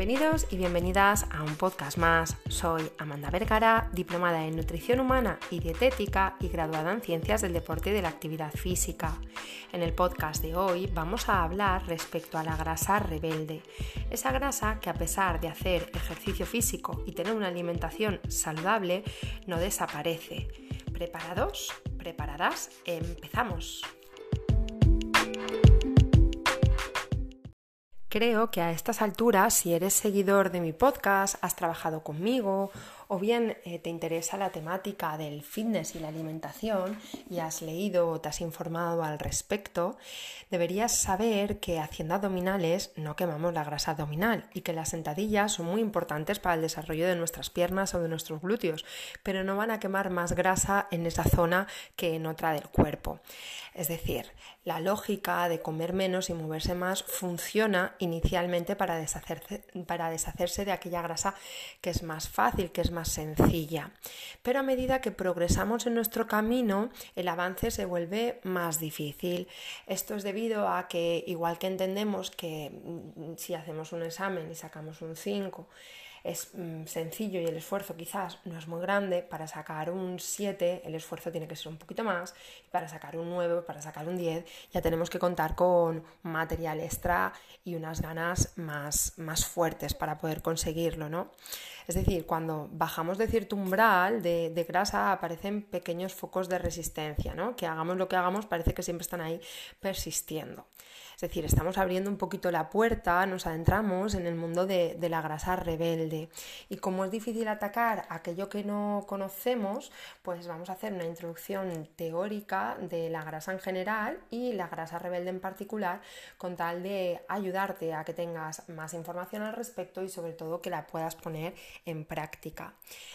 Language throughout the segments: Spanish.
Bienvenidos y bienvenidas a un podcast más. Soy Amanda Vergara, diplomada en nutrición humana y dietética y graduada en ciencias del deporte y de la actividad física. En el podcast de hoy vamos a hablar respecto a la grasa rebelde. Esa grasa que a pesar de hacer ejercicio físico y tener una alimentación saludable no desaparece. ¿Preparados? ¿Preparadas? Empezamos. Creo que a estas alturas, si eres seguidor de mi podcast, has trabajado conmigo o bien eh, te interesa la temática del fitness y la alimentación y has leído o te has informado al respecto, deberías saber que haciendo abdominales no quemamos la grasa abdominal y que las sentadillas son muy importantes para el desarrollo de nuestras piernas o de nuestros glúteos, pero no van a quemar más grasa en esa zona que en otra del cuerpo. Es decir, la lógica de comer menos y moverse más funciona inicialmente para deshacerse, para deshacerse de aquella grasa que es más fácil, que es más sencilla. Pero a medida que progresamos en nuestro camino, el avance se vuelve más difícil. Esto es debido a que, igual que entendemos que mm, si hacemos un examen y sacamos un 5, es mm, sencillo y el esfuerzo quizás no es muy grande, para sacar un 7 el esfuerzo tiene que ser un poquito más, para sacar un 9, para sacar un 10 ya tenemos que contar con material extra y unas ganas más, más fuertes para poder conseguirlo, ¿no? Es decir, cuando bajamos de cierto umbral de, de grasa aparecen pequeños focos de resistencia, ¿no? Que hagamos lo que hagamos parece que siempre están ahí persistiendo. Es decir, estamos abriendo un poquito la puerta, nos adentramos en el mundo de, la grasa rebelde. Y como es difícil atacar aquello que no conocemos, pues vamos a hacer una introducción teórica de la grasa en general y la grasa rebelde en particular, con tal de ayudarte a que tengas más información al respecto y sobre todo que la puedas poner en práctica.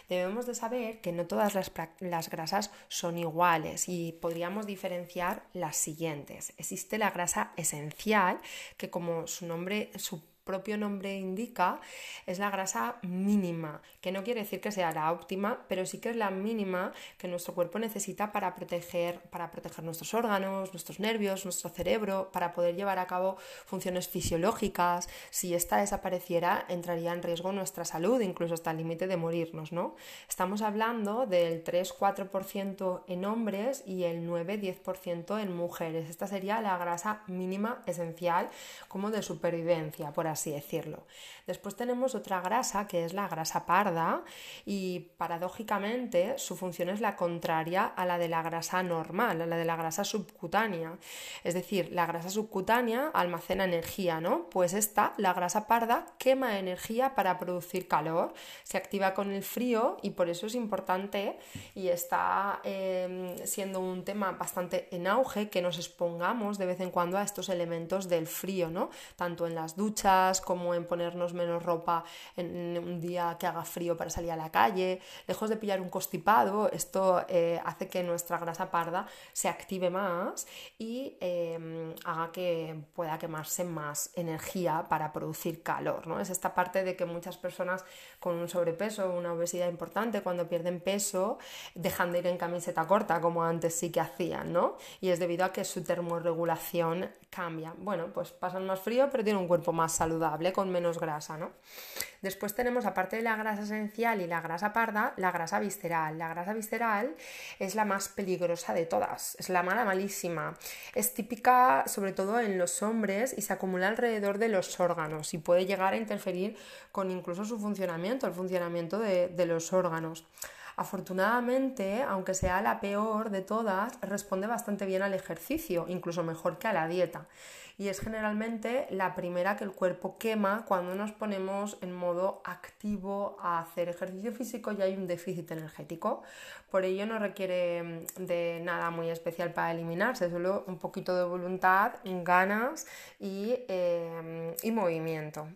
Debemos de saber que no todas las, grasas son iguales y podríamos diferenciar las siguientes. Existe la grasa esencial que como su nombre, su propio nombre indica, es la grasa mínima, que no quiere decir que sea la óptima, pero sí que es la mínima que nuestro cuerpo necesita para proteger, para proteger nuestros órganos, nuestros nervios, nuestro cerebro, para poder llevar a cabo funciones fisiológicas. Si esta desapareciera, entraría en riesgo nuestra salud, incluso hasta el límite de morirnos, ¿no? Estamos hablando del 3-4% en hombres y el 9-10% en mujeres. Esta sería la grasa mínima esencial como de supervivencia, por así decirlo. Después tenemos otra grasa que es la grasa parda y paradójicamente su función es la contraria a la de la grasa normal, a la de la grasa subcutánea. Es decir, la grasa subcutánea almacena energía, ¿no? Pues esta, la grasa parda, quema energía para producir calor, se activa con el frío y por eso es importante y está em, siendo un tema bastante en auge que nos expongamos de vez en cuando a estos elementos del frío, ¿no? Tanto en las duchas, como en ponernos menos ropa en un día que haga frío para salir a la calle, lejos de pillar un constipado, esto eh, hace que nuestra grasa parda se active más y em, haga que pueda quemarse más energía para producir calor. ¿no? Es esta parte de que muchas personas con un sobrepeso una obesidad importante, cuando pierden peso, dejan de ir en camiseta corta como antes sí que hacían, ¿no? Y es debido a que su termorregulación cambia. Bueno, pues pasan más frío, pero tienen un cuerpo más saludable, con menos grasa, ¿no? Después tenemos, aparte de la grasa esencial y la grasa parda, la grasa visceral. La grasa visceral es la más peligrosa de todas, es la mala malísima. Es típica sobre todo en los hombres y se acumula alrededor de los órganos y puede llegar a interferir con incluso su funcionamiento, el funcionamiento de, de los órganos. Afortunadamente, aunque sea la peor de todas, responde bastante bien al ejercicio, incluso mejor que a la dieta. Y es generalmente la primera que el cuerpo quema cuando nos ponemos en modo activo a hacer ejercicio físico y hay un déficit energético. Por ello no requiere mm, de nada muy especial para eliminarse, solo un poquito de voluntad, ganas y, eh, y movimiento.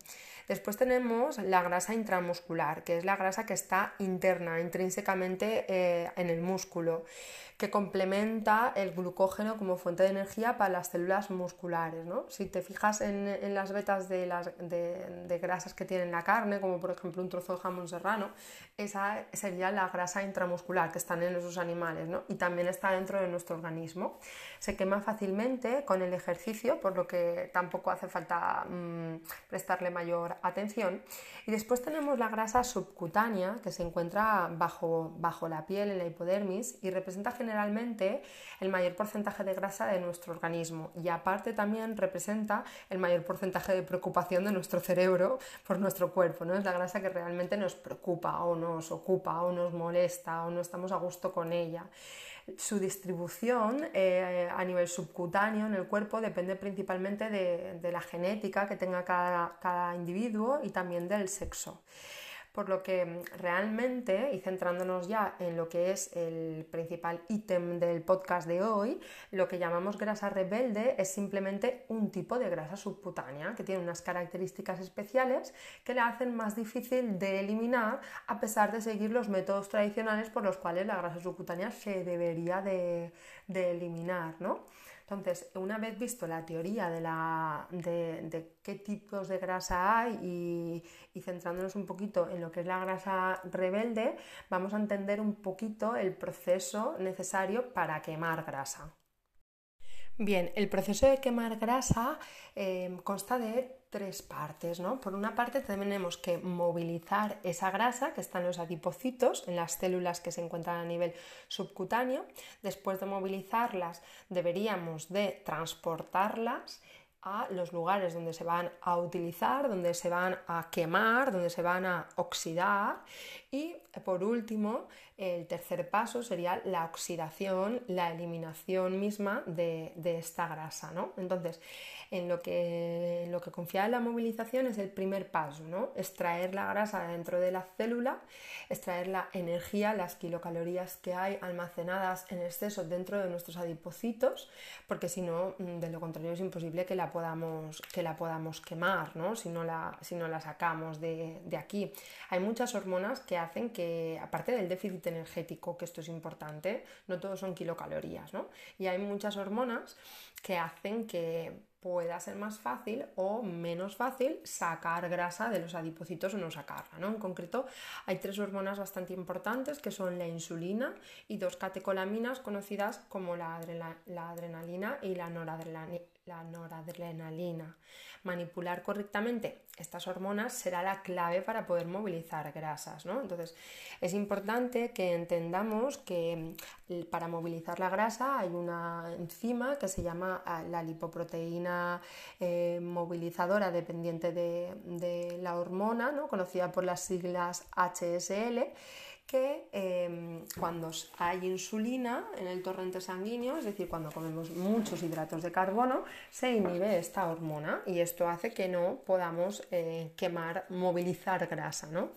Después tenemos la grasa intramuscular, que es la grasa que está interna, intrínsecamente eh, en el músculo que complementa el glucógeno como fuente de energía para las células musculares. ¿no? Si te fijas en, las vetas de, las, de, grasas que tiene la carne, como por ejemplo un trozo de jamón serrano, esa sería la grasa intramuscular que están en esos animales ¿no? y también está dentro de nuestro organismo. Se quema fácilmente con el ejercicio, por lo que tampoco hace falta mm, prestarle mayor atención. Y después tenemos la grasa subcutánea que se encuentra bajo, bajo la piel, en la hipodermis, y representa generalmente el mayor porcentaje de grasa de nuestro organismo. Y aparte también representa el mayor porcentaje de preocupación de nuestro cerebro por nuestro cuerpo. ¿no? Es la grasa que realmente nos preocupa o nos ocupa o nos molesta o no estamos a gusto con ella. Su distribución eh, a nivel subcutáneo en el cuerpo depende principalmente de, la genética que tenga cada individuo y también del sexo por lo que mm, realmente, y centrándonos ya en lo que es el principal ítem del podcast de hoy, lo que llamamos grasa rebelde es simplemente un tipo de grasa subcutánea que tiene unas características especiales que la hacen más difícil de eliminar a pesar de seguir los métodos tradicionales por los cuales la grasa subcutánea se debería de, de eliminar, ¿no? Entonces, una vez visto la teoría de, qué tipos de grasa hay y, y, centrándonos un poquito en lo que es la grasa rebelde, vamos a entender un poquito el proceso necesario para quemar grasa. Bien, el proceso de quemar grasa eh, consta de tres partes, ¿no? Por una parte tenemos que movilizar esa grasa que está en los adipocitos, en las células que se encuentran a nivel subcutáneo. Después de movilizarlas deberíamos de transportarlas a los lugares donde se van a utilizar, donde se van a quemar, donde se van a oxidar y por último el tercer paso sería la oxidación, la eliminación misma de, esta grasa. ¿no? Entonces, en lo, que, en lo que confía en la movilización es el primer paso, ¿no? extraer la grasa dentro de la célula, extraer la energía, las kilocalorías que hay almacenadas en exceso dentro de nuestros adipocitos, porque si no, mm, de lo contrario es imposible que la podamos, que la podamos quemar, ¿no? si, no la, si no la sacamos de, de aquí. Hay muchas hormonas que hacen que, aparte del déficit energético, que esto es importante, no todos son kilocalorías, ¿no? Y hay muchas hormonas que hacen que pueda ser más fácil o menos fácil sacar grasa de los adipocitos o no sacarla. ¿no? En concreto, hay tres hormonas bastante importantes que son la insulina y dos catecolaminas conocidas como la, adrenalina y la noradrenalina la noradrenalina. Manipular correctamente estas hormonas será la clave para poder movilizar grasas. ¿no? Entonces, es importante que entendamos que mm, para movilizar la grasa hay una enzima que se llama ah, la lipoproteína eh, movilizadora dependiente de, la hormona, ¿no? conocida por las siglas HSL que em, cuando hay insulina en el torrente sanguíneo, es decir, cuando comemos muchos hidratos de carbono, se inhibe esta hormona y esto hace que no podamos eh, quemar, movilizar grasa. ¿no?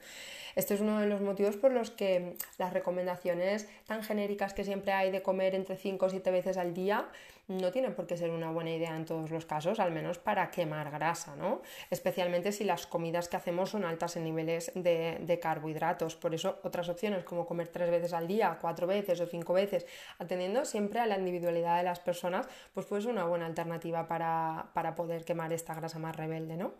Este es uno de los motivos por los que las recomendaciones tan genéricas que siempre hay de comer entre 5 o 7 veces al día no tienen por qué ser una buena idea en todos los casos, al menos para quemar grasa, ¿no? Especialmente si las comidas que hacemos son altas en niveles de, de carbohidratos. Por eso otras opciones como comer tres veces al día, cuatro veces o cinco veces, atendiendo siempre a la individualidad de las personas, pues puede ser una buena alternativa para, para poder quemar esta grasa más rebelde, ¿no?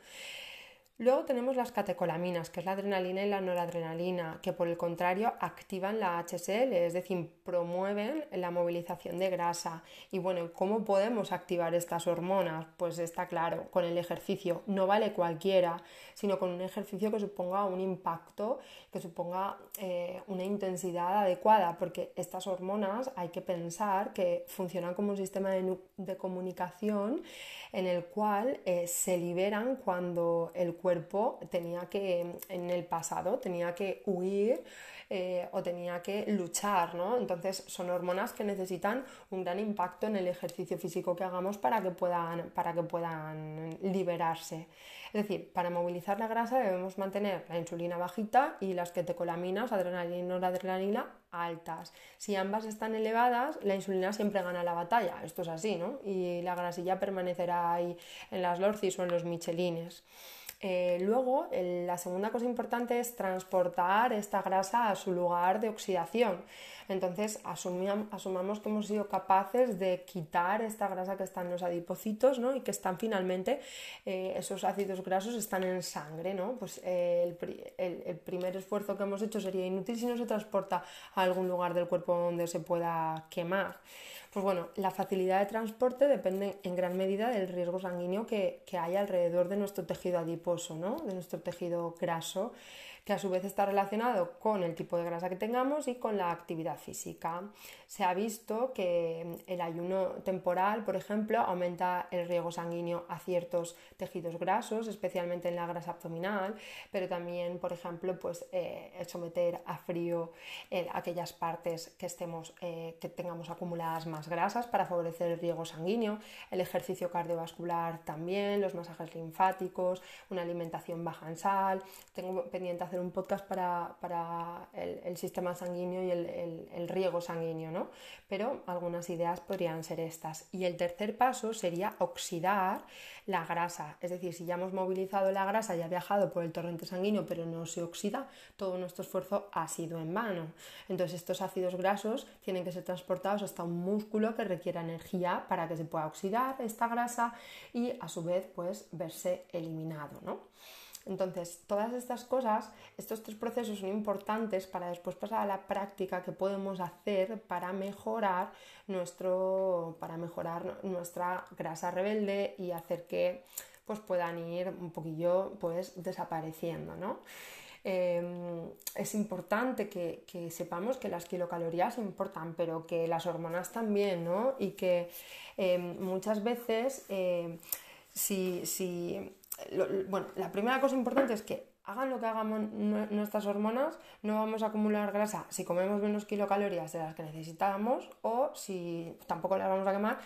Luego tenemos las catecolaminas, que es la adrenalina y la noradrenalina, que por el contrario activan la HSL, es decir, promueven la movilización de grasa. Y bueno, ¿cómo podemos activar estas hormonas? Pues está claro, con el ejercicio. No vale cualquiera, sino con un ejercicio que suponga un impacto, que suponga eh, una intensidad adecuada, porque estas hormonas hay que pensar que funcionan como un sistema de, comunicación en el cual eh, se liberan cuando el cuerpo tenía que, en el pasado, tenía que huir eh, o tenía que luchar, ¿no? Entonces son hormonas que necesitan un gran impacto en el ejercicio físico que hagamos para que puedan, para que puedan liberarse. Es decir, para movilizar la grasa debemos mantener la insulina bajita y las ketecolaminas, adrenalina y noradrenalina, altas. Si ambas están elevadas, la insulina siempre gana la batalla. Esto es así, ¿no? Y la grasilla permanecerá ahí en las lorcis o en los michelines. Eh, luego, la segunda cosa importante es transportar esta grasa a su lugar de oxidación. Entonces, asumamos que hemos sido capaces de quitar esta grasa que está en los adipocitos ¿no? y que están finalmente, eh, esos ácidos grasos están en sangre. ¿no? Pues eh, el, el, primer esfuerzo que hemos hecho sería inútil si no se transporta a algún lugar del cuerpo donde se pueda quemar. Pues bueno, la facilidad de transporte depende en gran medida del riesgo sanguíneo que, que hay alrededor de nuestro tejido adiposo, ¿no? de nuestro tejido graso que a su vez está relacionado con el tipo de grasa que tengamos y con la actividad física. Se ha visto que el ayuno temporal, por ejemplo, aumenta el riego sanguíneo a ciertos tejidos grasos, especialmente en la grasa abdominal, pero también, por ejemplo, pues, eh, someter a frío aquellas partes que, estemos, eh, que tengamos acumuladas más grasas para favorecer el riego sanguíneo, el ejercicio cardiovascular también, los masajes linfáticos, una alimentación baja en sal. Tengo pendiente hacer un podcast para, el, sistema sanguíneo y el, riego sanguíneo, ¿no? Pero algunas ideas podrían ser estas. Y el tercer paso sería oxidar la grasa. Es decir, si ya hemos movilizado la grasa y ha viajado por el torrente sanguíneo, pero no se oxida, todo nuestro esfuerzo ha sido en vano. Entonces, estos ácidos grasos tienen que ser transportados hasta un músculo que requiera energía para que se pueda oxidar esta grasa y a su vez, pues, verse eliminado, ¿no? Entonces, todas estas cosas, estos tres procesos son importantes para después pasar a la práctica que podemos hacer para mejorar, nuestro, para mejorar nuestra grasa rebelde y hacer que pues, puedan ir un poquillo pues, desapareciendo. ¿no? Em, es importante que, sepamos que las kilocalorías importan, pero que las hormonas también, ¿no? Y que em, muchas veces eh, si, si bueno, la primera cosa importante es que hagan lo que hagamos nuestras hormonas, no vamos a acumular grasa si comemos menos kilocalorías de las que necesitamos o si tampoco las vamos a quemar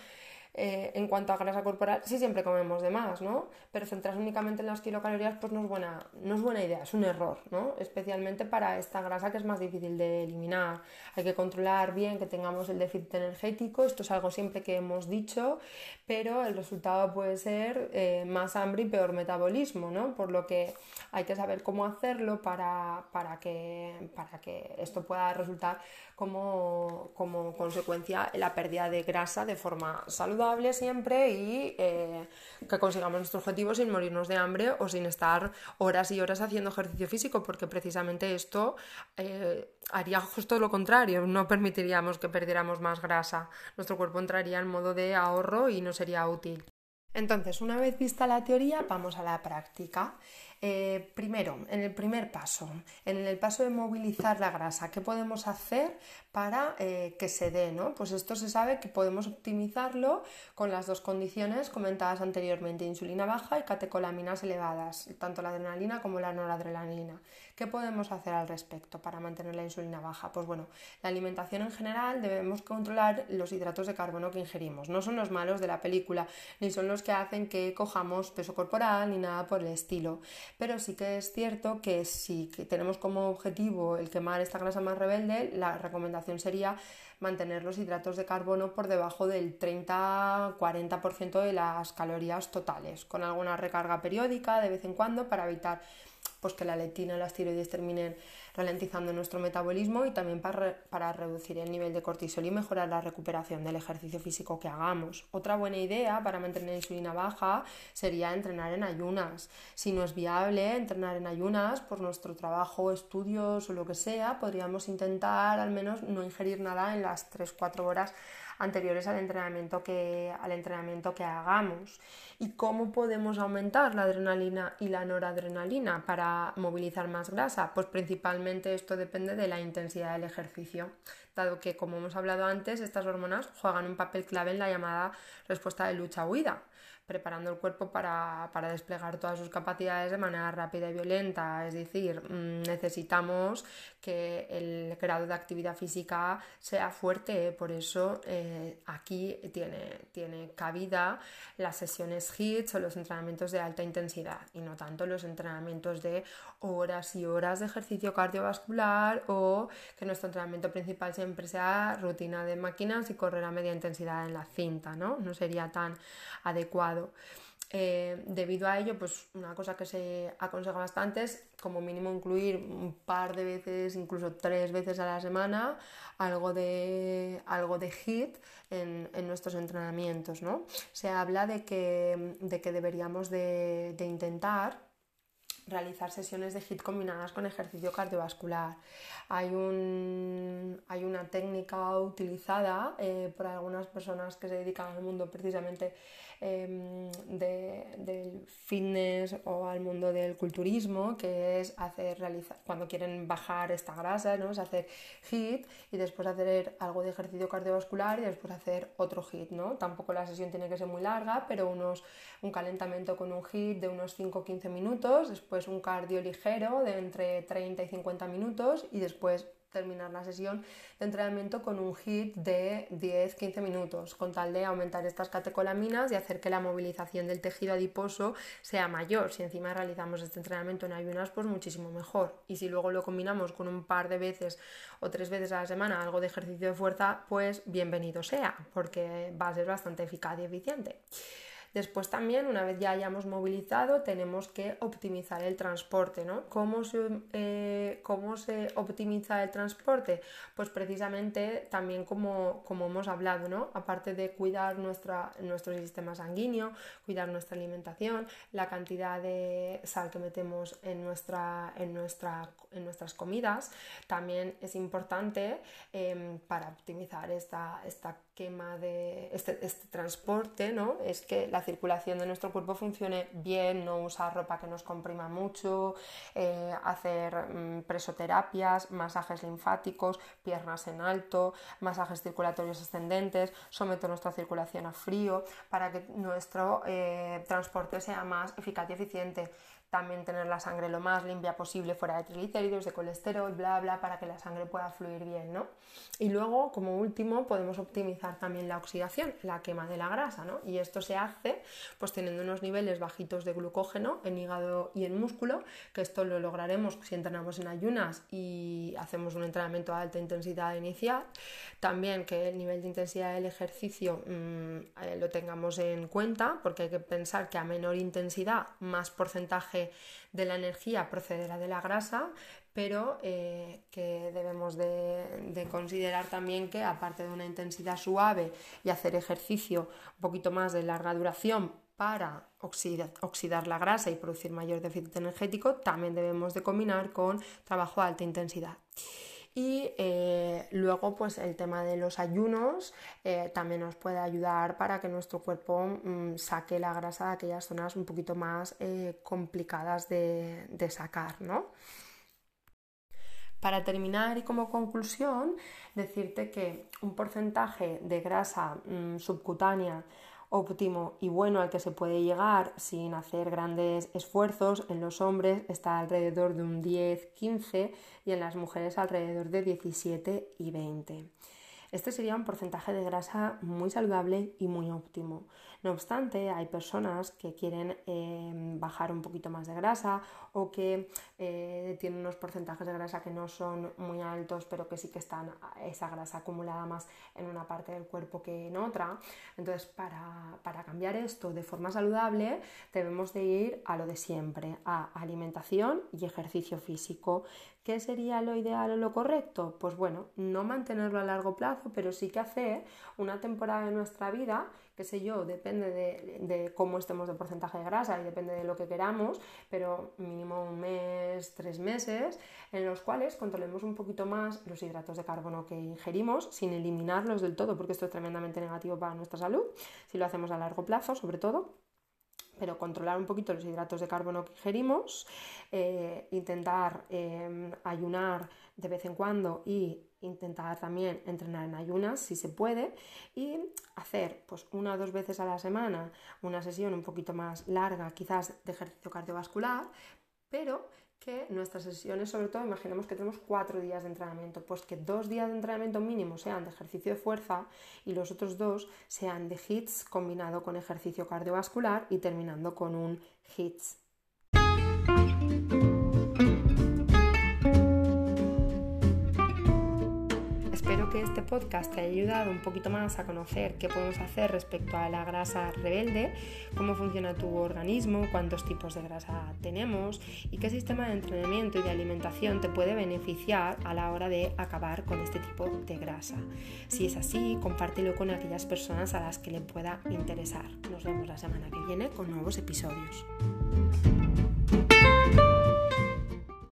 eh, en cuanto a grasa corporal, sí siempre comemos de más, ¿no? Pero centrarse únicamente en las kilocalorías pues no es buena, no es buena idea, es un error, ¿no? Especialmente para esta grasa que es más difícil de eliminar. Hay que controlar bien que tengamos el déficit energético, esto es algo siempre que hemos dicho, pero el resultado puede ser eh, más hambre y peor metabolismo, ¿no? Por lo que hay que saber cómo hacerlo para, para, que, para que esto pueda resultar como, como consecuencia la pérdida de grasa de forma saludable siempre y eh, que consigamos nuestro objetivo sin morirnos de hambre o sin estar horas y horas haciendo ejercicio físico, porque precisamente esto eh, haría justo lo contrario, no permitiríamos que perdiéramos más grasa, nuestro cuerpo entraría en modo de ahorro y no sería útil. Entonces, una vez vista la teoría, vamos a la práctica. Eh, primero, en el primer paso, en el paso de movilizar la grasa, ¿qué podemos hacer para eh, que se dé? ¿no? Pues esto se sabe que podemos optimizarlo con las dos condiciones comentadas anteriormente, insulina baja y catecolaminas elevadas, tanto la adrenalina como la noradrenalina. ¿Qué podemos hacer al respecto para mantener la insulina baja? Pues bueno, la alimentación en general debemos controlar los hidratos de carbono que ingerimos. No son los malos de la película, ni son los que hacen que cojamos peso corporal, ni nada por el estilo pero sí que es cierto que si tenemos como objetivo el quemar esta grasa más rebelde, la recomendación sería mantener los hidratos de carbono por debajo del 30-40% de las calorías totales, con alguna recarga periódica de vez en cuando para evitar pues, que la lectina y las tiroides terminen ralentizando nuestro metabolismo y también para, reducir el nivel de cortisol y mejorar la recuperación del ejercicio físico que hagamos. Otra buena idea para mantener la insulina baja sería entrenar en ayunas. Si no es viable entrenar en ayunas por nuestro trabajo, estudios o lo que sea, podríamos intentar al menos no ingerir nada en las 3-4 horas anteriores al entrenamiento que, al entrenamiento que hagamos. ¿Y cómo podemos aumentar la adrenalina y la noradrenalina para movilizar más grasa? Pues principalmente esto depende de la intensidad del ejercicio, dado que, como hemos hablado antes, estas hormonas juegan un papel clave en la llamada respuesta de lucha-huida preparando el cuerpo para, desplegar todas sus capacidades de manera rápida y violenta. Es decir, mm, necesitamos que el grado de actividad física sea fuerte. Por eso eh, aquí tiene, tiene cabida las sesiones HIIT o los entrenamientos de alta intensidad y no tanto los entrenamientos de horas y horas de ejercicio cardiovascular o que nuestro entrenamiento principal siempre sea rutina de máquinas y correr a media intensidad en la cinta, ¿no? No sería tan adecuado. Eh, debido a ello, pues una cosa que se aconseja bastante es como mínimo incluir un par de veces, incluso tres veces a la semana, algo de, algo de HIT en, nuestros entrenamientos. ¿no? Se habla de que, de que deberíamos de, de intentar realizar sesiones de HIIT combinadas con ejercicio cardiovascular. Hay, un, hay una técnica utilizada eh, por algunas personas que se dedican al mundo precisamente Em, del fitness o al mundo del culturismo, que es hacer realizar, cuando quieren bajar esta grasa, ¿no? es hacer HIIT y después hacer algo de ejercicio cardiovascular y después hacer otro HIIT. ¿no? Tampoco la sesión tiene que ser muy larga, pero unos, un calentamiento con un HIIT de unos 5-15 minutos, después un cardio ligero de entre 30 y 50 minutos y después terminar la sesión de entrenamiento con un HIT de 10-15 minutos, con tal de aumentar estas catecolaminas y hacer que la movilización del tejido adiposo sea mayor. Si encima realizamos este entrenamiento en ayunas, pues muchísimo mejor. Y si luego lo combinamos con un par de veces o tres veces a la semana algo de ejercicio de fuerza, pues bienvenido sea, porque va a ser bastante eficaz y eficiente. Después también, una vez ya hayamos movilizado, tenemos que optimizar el transporte, ¿no? ¿Cómo se, eh, ¿cómo se optimiza el transporte? Pues precisamente también como, como hemos hablado, ¿no? Aparte de cuidar nuestra, nuestro sistema sanguíneo, cuidar nuestra alimentación, la cantidad de sal que metemos en, nuestra, en, nuestra, en nuestras comidas, también es importante em, para optimizar esta, esta quema de este, este, transporte, ¿no? Es que la circulación de nuestro cuerpo funcione bien, no usar ropa que nos comprima mucho, eh, hacer mm, presoterapias, masajes linfáticos, piernas en alto, masajes circulatorios ascendentes, someter nuestra circulación a frío para que nuestro eh, transporte sea más eficaz y eficiente también tener la sangre lo más limpia posible, fuera de triglicéridos, de colesterol, bla, bla, para que la sangre pueda fluir bien, ¿no? Y luego, como último, podemos optimizar también la oxidación, la quema de la grasa, ¿no? Y esto se hace pues teniendo unos niveles bajitos de glucógeno en hígado y en músculo, que esto lo lograremos si entrenamos en ayunas y hacemos un entrenamiento a alta intensidad inicial. También que el nivel de intensidad del ejercicio mm, eh, lo tengamos en cuenta, porque hay que pensar que a menor intensidad, más porcentaje de la energía procederá de la grasa, pero eh, que debemos de, considerar también que aparte de una intensidad suave y hacer ejercicio un poquito más de larga duración para oxidar, la grasa y producir mayor déficit energético, también debemos de combinar con trabajo de alta intensidad. Y eh, luego, pues el tema de los ayunos eh, también nos puede ayudar para que nuestro cuerpo mm, saque la grasa de aquellas zonas un poquito más eh, complicadas de, sacar, ¿no? Para terminar y como conclusión, decirte que un porcentaje de grasa mm, subcutánea óptimo y bueno al que se puede llegar sin hacer grandes esfuerzos en los hombres está alrededor de un 10-15 y en las mujeres alrededor de 17 y 20. Este sería un porcentaje de grasa muy saludable y muy óptimo. No obstante, hay personas que quieren em, bajar un poquito más de grasa o que eh, tienen unos porcentajes de grasa que no son muy altos, pero que sí que están esa grasa acumulada más en una parte del cuerpo que en otra. Entonces, para, para cambiar esto de forma saludable, debemos de ir a lo de siempre, a alimentación y ejercicio físico. ¿Qué sería lo ideal o lo correcto? Pues bueno, no mantenerlo a largo plazo, pero sí que hacer una temporada de nuestra vida, qué sé yo, depende de, cómo estemos de porcentaje de grasa y depende de lo que queramos, pero mínimo un mes, tres meses, en los cuales controlemos un poquito más los hidratos de carbono que ingerimos sin eliminarlos del todo, porque esto es tremendamente negativo para nuestra salud, si lo hacemos a largo plazo sobre todo. Pero controlar un poquito los hidratos de carbono que ingerimos, eh, intentar em, ayunar de vez en cuando y intentar también entrenar en ayunas si se puede y hacer pues una o dos veces a la semana una sesión un poquito más larga quizás de ejercicio cardiovascular pero que nuestras sesiones, sobre todo, imaginemos que tenemos cuatro días de entrenamiento, pues que dos días de entrenamiento mínimo sean de ejercicio de fuerza y los otros dos sean de HITS combinado con ejercicio cardiovascular y terminando con un HITS este podcast te haya ayudado un poquito más a conocer qué podemos hacer respecto a la grasa rebelde, cómo funciona tu organismo, cuántos tipos de grasa tenemos y qué sistema de entrenamiento y de alimentación te puede beneficiar a la hora de acabar con este tipo de grasa. Si es así, compártelo con aquellas personas a las que le pueda interesar. Nos vemos la semana que viene con nuevos episodios.